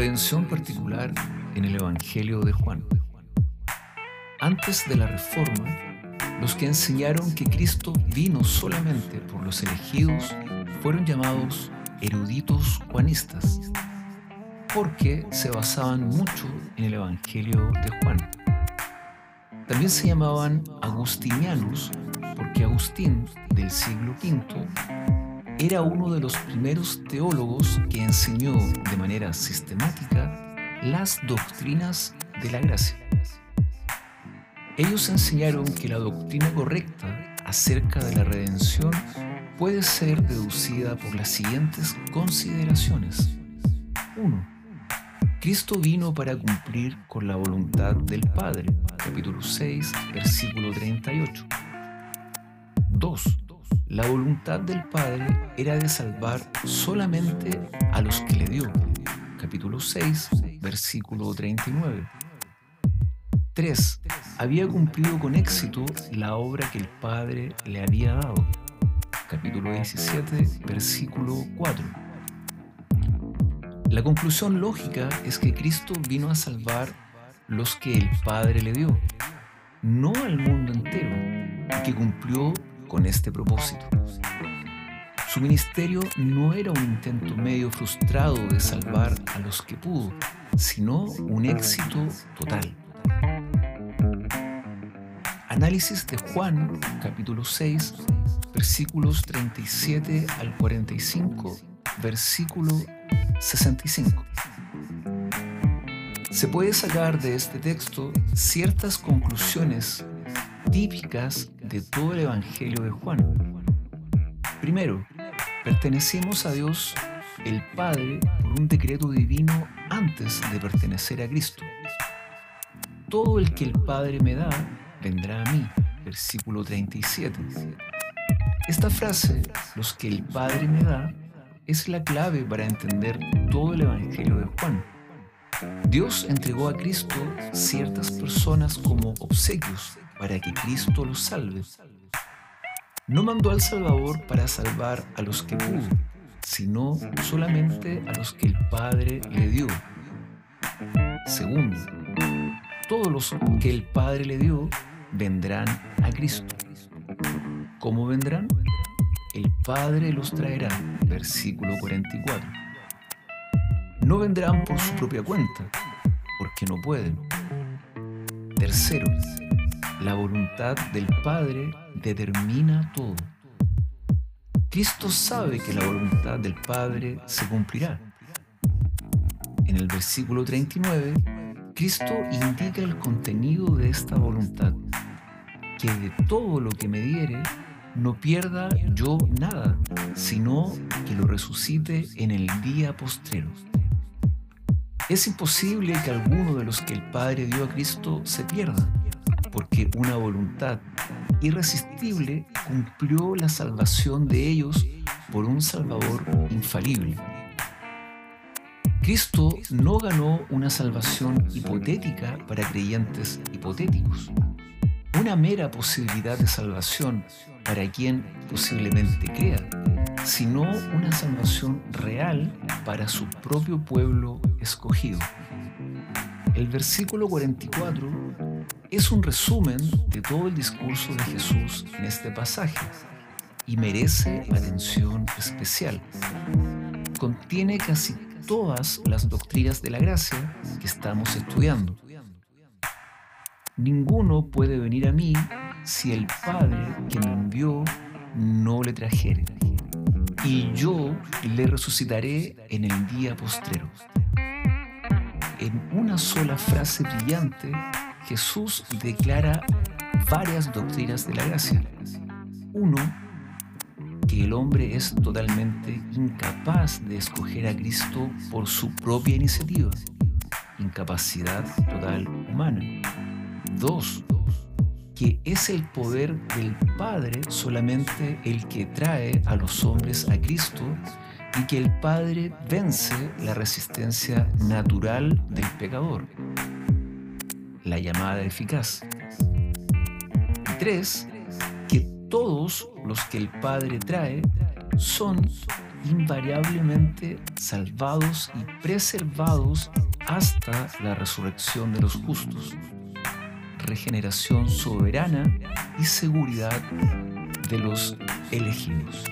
Redención particular en el Evangelio de Juan. Antes de la Reforma, los que enseñaron que Cristo vino solamente por los elegidos fueron llamados eruditos juanistas, porque se basaban mucho en el Evangelio de Juan. También se llamaban agustinianos, porque Agustín, del siglo V, era uno de los primeros teólogos que enseñó de manera sistemática las doctrinas de la gracia. Ellos enseñaron que la doctrina correcta acerca de la redención puede ser deducida por las siguientes consideraciones. 1. Cristo vino para cumplir con la voluntad del Padre, capítulo 6, versículo 38. 2. La voluntad del Padre era de salvar solamente a los que le dio, capítulo 6, versículo 39. 3. Había cumplido con éxito la obra que el Padre le había dado. Capítulo 17, versículo 4. La conclusión lógica es que Cristo vino a salvar los que el Padre le dio, no al mundo entero, y que cumplió con este propósito. Su ministerio no era un intento medio frustrado de salvar a los que pudo, sino un éxito total. Análisis de Juan, capítulo 6, versículos 37 al 45, versículo 65. Se puede sacar de este texto ciertas conclusiones típicas de todo el Evangelio de Juan. Primero, pertenecemos a Dios el Padre por un decreto divino antes de pertenecer a Cristo. Todo el que el Padre me da vendrá a mí. Versículo 37. Esta frase, los que el Padre me da, es la clave para entender todo el Evangelio de Juan. Dios entregó a Cristo ciertas personas como obsequios para que Cristo los salve. No mandó al Salvador para salvar a los que pudo, sino solamente a los que el Padre le dio. Segundo, todos los que el Padre le dio vendrán a Cristo. ¿Cómo vendrán? El Padre los traerá. Versículo 44. No vendrán por su propia cuenta, porque no pueden. Tercero, la voluntad del Padre determina todo. Cristo sabe que la voluntad del Padre se cumplirá. En el versículo 39, Cristo indica el contenido de esta voluntad que de todo lo que me diere, no pierda yo nada, sino que lo resucite en el día postrero. Es imposible que alguno de los que el Padre dio a Cristo se pierda, porque una voluntad irresistible cumplió la salvación de ellos por un Salvador infalible. Cristo no ganó una salvación hipotética para creyentes hipotéticos una mera posibilidad de salvación para quien posiblemente crea, sino una salvación real para su propio pueblo escogido. El versículo 44 es un resumen de todo el discurso de Jesús en este pasaje y merece atención especial. Contiene casi todas las doctrinas de la gracia que estamos estudiando Ninguno puede venir a mí si el Padre que me envió no le trajere. Y yo le resucitaré en el día postrero. En una sola frase brillante, Jesús declara varias doctrinas de la gracia. Uno, que el hombre es totalmente incapaz de escoger a Cristo por su propia iniciativa, incapacidad total humana. Dos, que es el poder del Padre solamente el que trae a los hombres a Cristo y que el Padre vence la resistencia natural del pecador. La llamada eficaz. Y tres, que todos los que el Padre trae son invariablemente salvados y preservados hasta la resurrección de los justos, regeneración soberana y seguridad de los elegidos.